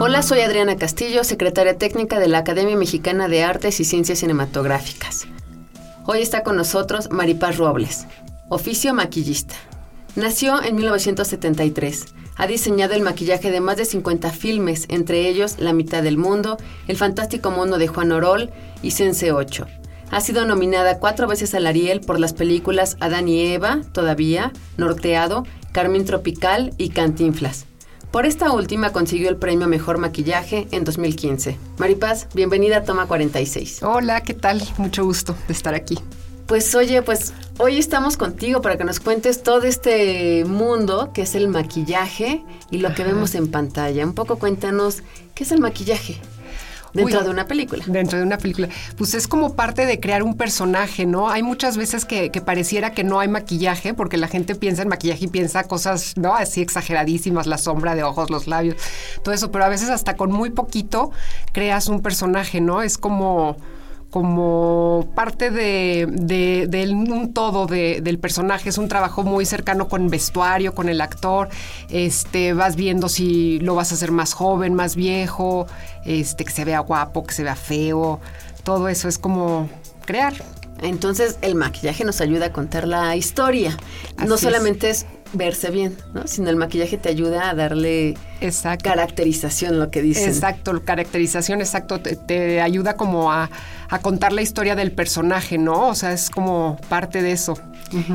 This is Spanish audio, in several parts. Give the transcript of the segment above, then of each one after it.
Hola, soy Adriana Castillo, secretaria técnica de la Academia Mexicana de Artes y Ciencias Cinematográficas. Hoy está con nosotros Maripaz Robles, oficio maquillista. Nació en 1973. Ha diseñado el maquillaje de más de 50 filmes, entre ellos La mitad del mundo, El fantástico mundo de Juan Orol y Sense 8. Ha sido nominada cuatro veces al Ariel por las películas Adán y Eva, Todavía, Norteado, Carmín Tropical y Cantinflas. Por esta última consiguió el premio Mejor Maquillaje en 2015. Maripaz, bienvenida a Toma 46. Hola, ¿qué tal? Mucho gusto de estar aquí. Pues oye, pues hoy estamos contigo para que nos cuentes todo este mundo que es el maquillaje y lo que vemos en pantalla. Un poco cuéntanos, ¿qué es el maquillaje? Dentro de una película. Dentro de una película. Pues es como parte de crear un personaje, ¿no? Hay muchas veces que, pareciera que no hay maquillaje, porque la gente piensa en maquillaje y piensa cosas, ¿no? Así exageradísimas, la sombra de ojos, los labios, todo eso, pero a veces hasta con muy poquito creas un personaje, ¿no? Es como como parte de, un todo del personaje. Es un trabajo muy cercano con vestuario, con el actor. Este, vas viendo si lo vas a hacer más joven, más viejo, este, que se vea guapo, que se vea feo. Todo eso es como crear. Entonces el maquillaje nos ayuda a contar la historia. no solamente es verse bien, ¿no? Sino el maquillaje te ayuda a darle exacto. caracterización, lo que dicen. Exacto, caracterización, exacto, te, ayuda como a, contar la historia del personaje, ¿no? O sea, es como parte de eso.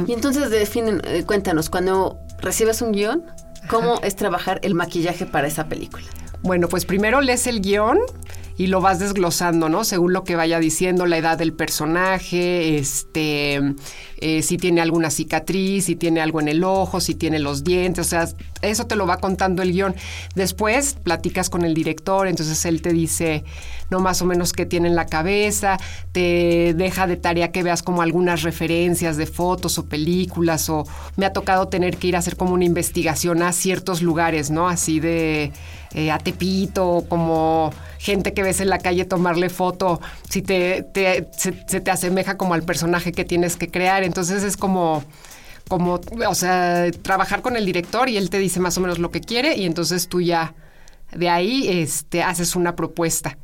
Y entonces definen, eh, cuéntanos, cuando recibes un guion, ¿cómo es trabajar el maquillaje para esa película? Bueno, pues primero lees el guion y lo vas desglosando, ¿no? Según lo que vaya diciendo, la edad del personaje, este, eh, si tiene alguna cicatriz, si tiene algo en el ojo, si tiene los dientes, o sea, eso te lo va contando el guion. Después platicas con el director, entonces él te dice, no más o menos qué tiene en la cabeza, te deja de tarea que veas como algunas referencias de fotos o películas, o me ha tocado tener que ir a hacer como una investigación a ciertos lugares, ¿no? Así de eh, a Tepito, como gente que ves en la calle tomarle foto, si te, se, te asemeja como al personaje que tienes que crear. Entonces es como como, o sea, trabajar con el director y él te dice más o menos lo que quiere y entonces tú ya de ahí este, haces una propuesta.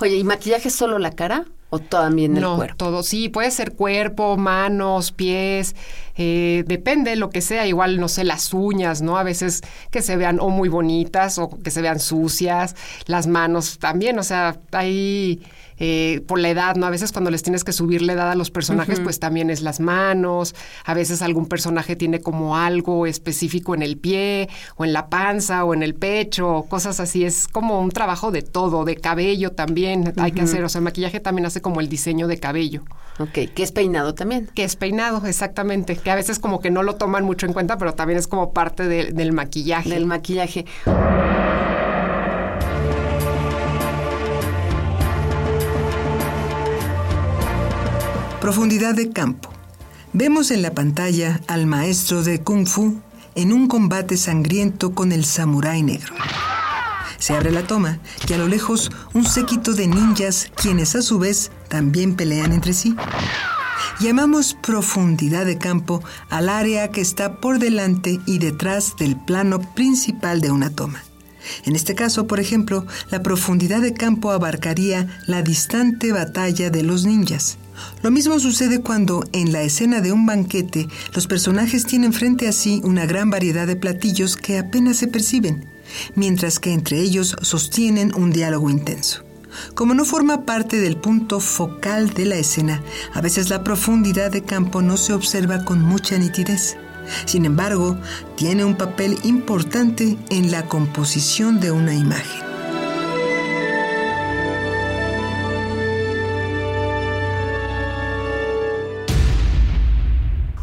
Oye, ¿y maquillaje solo la cara? ¿O también el no, cuerpo? todo. Sí, puede ser cuerpo, manos, pies, eh, depende lo que sea. Igual, no sé, las uñas, ¿no? A veces que se vean o muy bonitas o que se vean sucias. Las manos también, o sea, hay eh, por la edad, ¿no? A veces cuando les tienes que subir la edad a los personajes, pues también es las manos, a veces algún personaje tiene como algo específico en el pie, o en la panza, o en el pecho, cosas así, es como un trabajo de todo, de cabello también hay que hacer, o sea, el maquillaje también hace como el diseño de cabello. Ok, que es peinado también. Que es peinado, exactamente, que a veces como que no lo toman mucho en cuenta, pero también es como parte del maquillaje. Del maquillaje. Profundidad de campo. Vemos en la pantalla al maestro de Kung Fu en un combate sangriento con el samurái negro. Se abre la toma y a lo lejos un séquito de ninjas quienes a su vez también pelean entre sí. Llamamos profundidad de campo al área que está por delante y detrás del plano principal de una toma. En este caso, por ejemplo, la profundidad de campo abarcaría la distante batalla de los ninjas. Lo mismo sucede cuando, en la escena de un banquete, los personajes tienen frente a sí una gran variedad de platillos que apenas se perciben, mientras que entre ellos sostienen un diálogo intenso. Como no forma parte del punto focal de la escena, a veces la profundidad de campo no se observa con mucha nitidez. Sin embargo, tiene un papel importante en la composición de una imagen.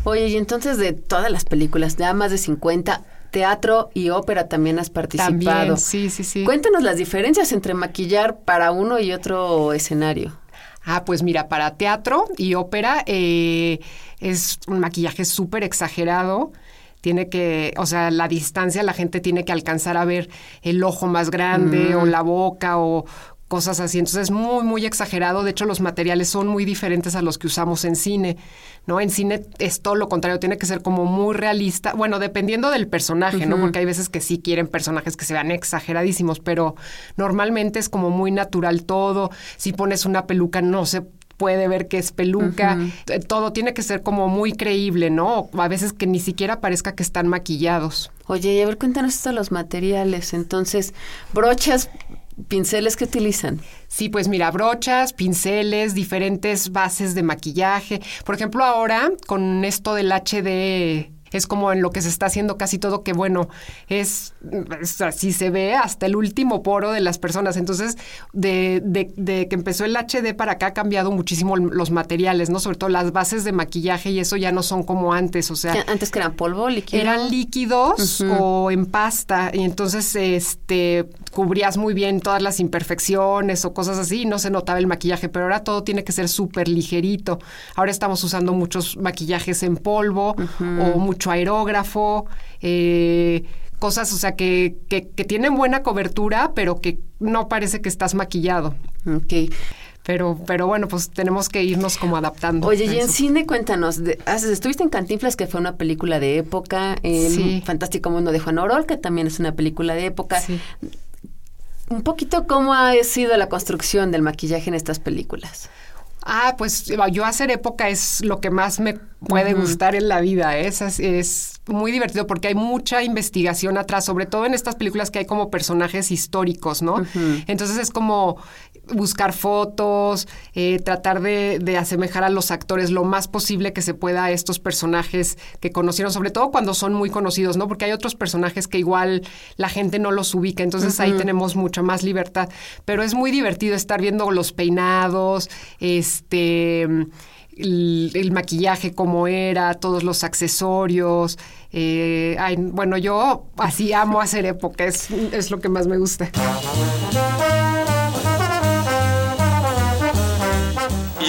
Oye, y entonces de todas las películas, ya más de 50, teatro y ópera también has participado. También, sí, sí, sí. Cuéntanos las diferencias entre maquillar para uno y otro escenario. Ah, pues mira, para teatro y ópera eh, es un maquillaje súper exagerado. Tiene que, o sea, la distancia la gente tiene que alcanzar a ver el ojo más grande o la boca o cosas así. Entonces es muy, muy exagerado. De hecho, los materiales son muy diferentes a los que usamos en cine, ¿no? En cine es todo lo contrario, tiene que ser como muy realista. Bueno, dependiendo del personaje, ¿no? Porque hay veces que sí quieren personajes que se vean exageradísimos, pero normalmente es como muy natural todo. Si pones una peluca, no se puede ver que es peluca, Eh, todo tiene que ser como muy creíble, ¿no? A veces que ni siquiera parezca que están maquillados. Oye, y a ver, cuéntanos esto de los materiales. Entonces, brochas, pinceles que utilizan. Sí, pues mira, brochas, pinceles, diferentes bases de maquillaje. Por ejemplo, ahora con esto del HD es como en lo que se está haciendo casi todo, que bueno, es, es así se ve hasta el último poro de las personas. Entonces, de, de- de que empezó el HD para acá ha cambiado muchísimo los materiales, ¿no? Sobre todo las bases de maquillaje y eso ya no son como antes, o sea... Antes que eran polvo, líquido. Eran líquidos o en pasta y entonces este cubrías muy bien todas las imperfecciones o cosas así y no se notaba el maquillaje, pero ahora todo tiene que ser súper ligerito. Ahora estamos usando muchos maquillajes en polvo o mucho aerógrafo, eh, cosas, o sea, que, que, que tienen buena cobertura, pero que no parece que estás maquillado. Ok. Pero, pero bueno, pues tenemos que irnos como adaptando. Oye, y en cine, cuéntanos, de- haces- estuviste en Cantinflas, que fue una película de época, el Sí. Fantástico Mundo de Juan Orol, que también es una película de época. Sí. Un poquito cómo ha sido la construcción del maquillaje en estas películas. Ah, pues yo hacer época es lo que más me puede gustar en la vida. ¿eh? Es, es muy divertido porque hay mucha investigación atrás, sobre todo en estas películas que hay como personajes históricos, ¿no? Entonces es como buscar fotos, eh, tratar de, de asemejar a los actores lo más posible que se pueda a estos personajes que conocieron, sobre todo cuando son muy conocidos, ¿no? Porque hay otros personajes que igual la gente no los ubica, entonces ahí tenemos mucha más libertad. Pero es muy divertido estar viendo los peinados, este el, el maquillaje como era, todos los accesorios. eh, ay, bueno, yo así amo hacer época, es, es lo que más me gusta.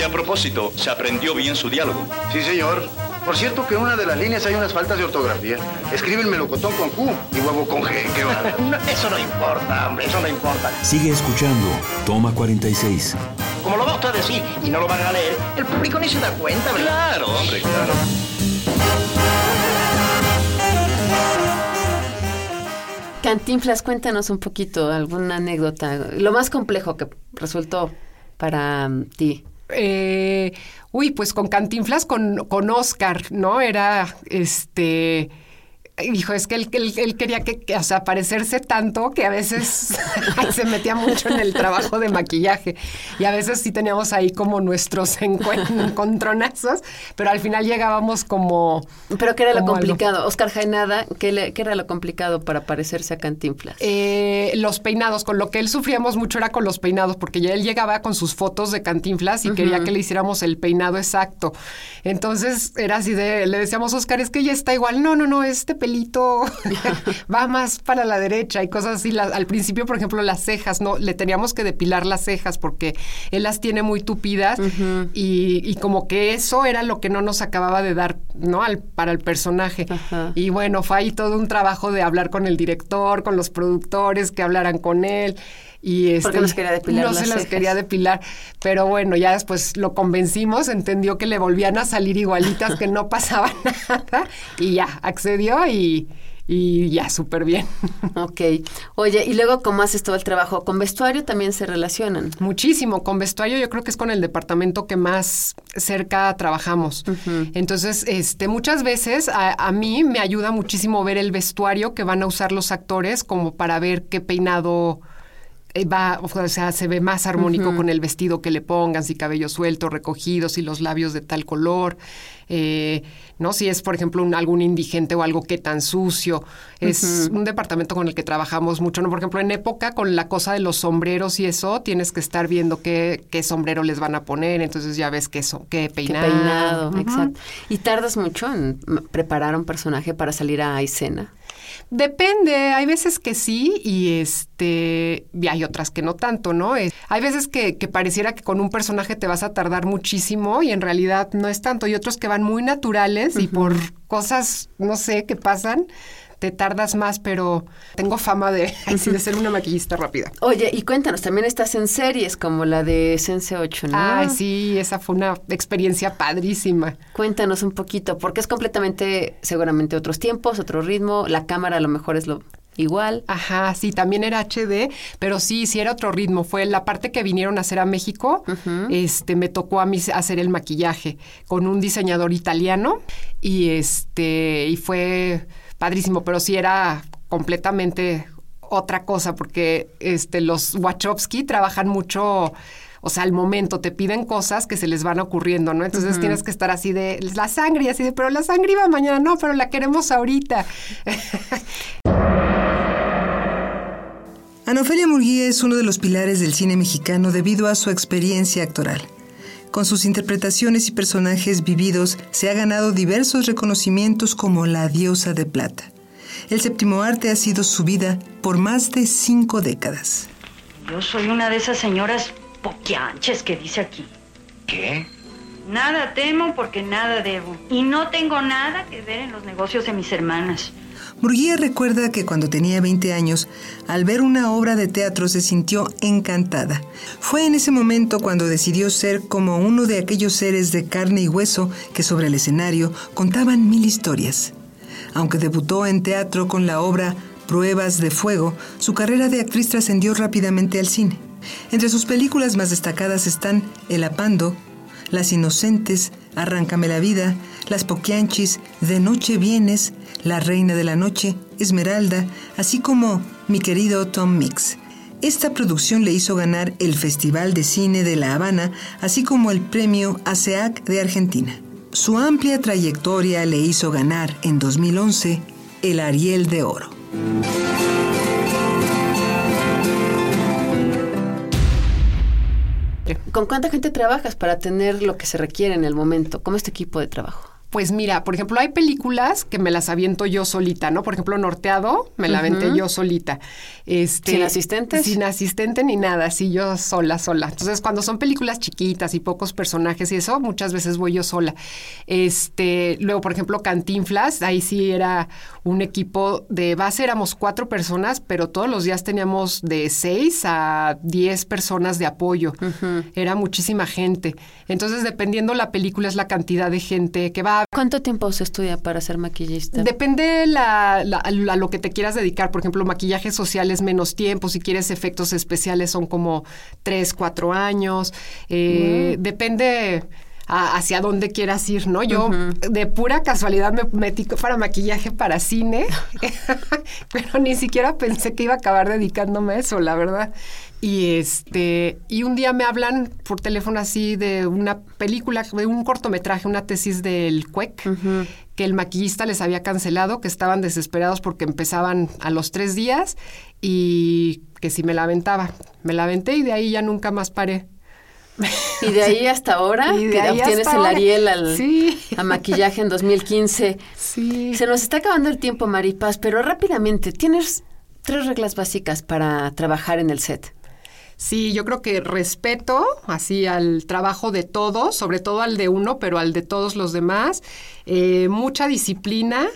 A propósito, ¿se aprendió bien su diálogo? Sí, señor. Por cierto que en una de las líneas hay unas faltas de ortografía. Escribe el melocotón con Q y huevo con G. Qué. No, eso no importa, hombre, eso no importa. Sigue escuchando. Toma 46. Como lo va usted a decir y no lo van a leer, el público ni se da cuenta, ¿verdad? Claro, hombre, claro. Cantinflas, cuéntanos un poquito, alguna anécdota, lo más complejo que resultó para mm, ti. Eh, uy, pues con Cantinflas, con, con Oscar, ¿no? Era este. Dijo, es que él, él- él quería que, que, o sea, parecerse tanto que a veces se metía mucho en el trabajo de maquillaje. Y a veces sí teníamos ahí como nuestros encontronazos, pero al final llegábamos como. Pero ¿qué era lo algo. complicado? Oscar Jaenada, ¿qué, le- qué era lo complicado para parecerse a Cantinflas? Eh, los peinados, con lo que él sufríamos mucho era con los peinados, porque ya él llegaba con sus fotos de cantinflas y quería que le hiciéramos el peinado exacto. Entonces era así de, le decíamos, Oscar, es que ya está igual. No, no, no, este pelito va más para la derecha y cosas así. La- al principio, por ejemplo, las cejas, no, le teníamos que depilar las cejas porque él las tiene muy tupidas y, y como que eso era lo que no nos acababa de dar, ¿no? Al, para el personaje. Y bueno, fue ahí todo un trabajo de hablar con el director, con los productores, que hablaran con él. Y este, Porque no se quería depilar No las se las cejas. quería depilar. Pero bueno, ya después lo convencimos, entendió que le volvían a salir igualitas, que no pasaba nada. Y ya, accedió y, y ya, súper bien. Ok. Oye, y luego, ¿cómo haces todo el trabajo? ¿Con vestuario también se relacionan? Muchísimo. Con vestuario yo creo que es con el departamento que más cerca trabajamos. Entonces, este, muchas veces a, a mí me ayuda muchísimo ver el vestuario que van a usar los actores como para ver qué peinado va, o sea, se ve más armónico con el vestido que le pongan, si cabello suelto, recogido, si los labios de tal color, eh, ¿no? Si es, por ejemplo, un, algún indigente o algo que tan sucio. Es un departamento con el que trabajamos mucho, ¿no? Por ejemplo, en época con la cosa de los sombreros y eso, tienes que estar viendo qué, qué sombrero les van a poner, entonces ya ves qué, so, qué peinado. Qué peinado, exacto. ¿Y tardas mucho en preparar un personaje para salir a escena? Depende, hay veces que sí y este y hay otras que no tanto, ¿no? hay veces que, que, pareciera que con un personaje te vas a tardar muchísimo y en realidad no es tanto. Y otros que van muy naturales y por cosas, no sé, que pasan, te tardas más, pero tengo fama de, de ser una maquillista rápida. Oye, y cuéntanos, también estás en series como la de Sense 8, ¿no? Ay, sí, esa fue una experiencia padrísima. Cuéntanos un poquito, porque es completamente, seguramente otros tiempos, otro ritmo, la cámara a lo mejor es lo igual. Ajá, sí, también era HD, pero sí, sí era otro ritmo. Fue la parte que vinieron a hacer a México, este, me tocó a mí hacer el maquillaje con un diseñador italiano y este, y fue padrísimo, pero sí era completamente otra cosa, porque este, los Wachowski trabajan mucho o sea, al momento te piden cosas que se les van ocurriendo, ¿no? Entonces tienes que estar así de la sangre y así de, pero la sangre iba mañana, no, pero la queremos ahorita. Ana Ofelia Murguía es uno de los pilares del cine mexicano debido a su experiencia actoral. Con sus interpretaciones y personajes vividos, se ha ganado diversos reconocimientos como la diosa de plata. El séptimo arte ha sido su vida por más de cinco décadas. Yo soy una de esas señoras poquianches que dice aquí. ¿Qué? Nada temo porque nada debo. Y no tengo nada que ver en los negocios de mis hermanas. Murguía recuerda que cuando tenía 20 años, al ver una obra de teatro se sintió encantada. Fue en ese momento cuando decidió ser como uno de aquellos seres de carne y hueso que sobre el escenario contaban mil historias. Aunque debutó en teatro con la obra Pruebas de Fuego, su carrera de actriz trascendió rápidamente al cine. Entre sus películas más destacadas están El Apando, Las Inocentes, Arráncame la Vida, Las Poquianchis, De Noche Vienes, La Reina de la Noche, Esmeralda, así como Mi querido Tom Mix. Esta producción le hizo ganar el Festival de Cine de La Habana, así como el premio ASEAC de Argentina. Su amplia trayectoria le hizo ganar en 2011 el Ariel de Oro. ¿Con cuánta gente trabajas para tener lo que se requiere en el momento? ¿Cómo es tu equipo de trabajo? Pues mira, por ejemplo, hay películas que me las aviento yo solita, ¿no? Por ejemplo, Norteado, me la aventé yo solita. Este, ¿Sin asistentes? Sin asistente ni nada, sí, yo sola, sola. Entonces, cuando son películas chiquitas y pocos personajes y eso, muchas veces voy yo sola. Este, luego, por ejemplo, Cantinflas, ahí sí era un equipo de base, éramos cuatro personas, pero todos los días teníamos de seis a diez personas de apoyo. Era muchísima gente. Entonces, dependiendo la película, es la cantidad de gente que va ¿Cuánto tiempo se estudia para ser maquillista? Depende la, a lo que te quieras dedicar. Por ejemplo, maquillaje social es menos tiempo. Si quieres efectos especiales son como tres, cuatro años. Eh, depende hacia dónde quieras ir, ¿no? Yo de pura casualidad me metí para maquillaje para cine, pero ni siquiera pensé que iba a acabar dedicándome a eso, la verdad. Y este, y un día me hablan por teléfono así de una película, de un cortometraje, una tesis del CUEC, que el maquillista les había cancelado, que estaban desesperados porque empezaban a los tres días y que si me la aventaba. Me la aventé y de ahí ya nunca más paré. Y de ahí hasta ahora, y que obtienes el Ariel al, a maquillaje en 2015. Sí. Se nos está acabando el tiempo, Maripaz, pero rápidamente, tienes tres reglas básicas para trabajar en el set. Sí, yo creo que respeto así al trabajo de todos, sobre todo al de uno, pero al de todos los demás, eh, mucha disciplina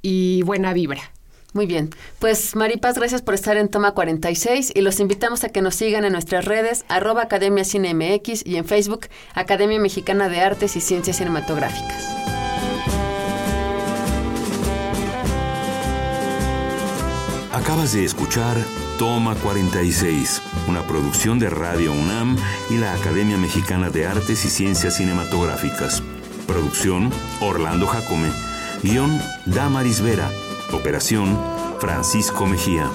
y buena vibra. Muy bien. Pues Maripaz, gracias por estar en Toma 46 y los invitamos a que nos sigan en nuestras redes arroba Academia Cine MX y en Facebook Academia Mexicana de Artes y Ciencias Cinematográficas. Acabas de escuchar Toma 46, una producción de Radio UNAM y la Academia Mexicana de Artes y Ciencias Cinematográficas. Producción Orlando Jacome. Guión Damaris Vera. Operación Francisco Mejía.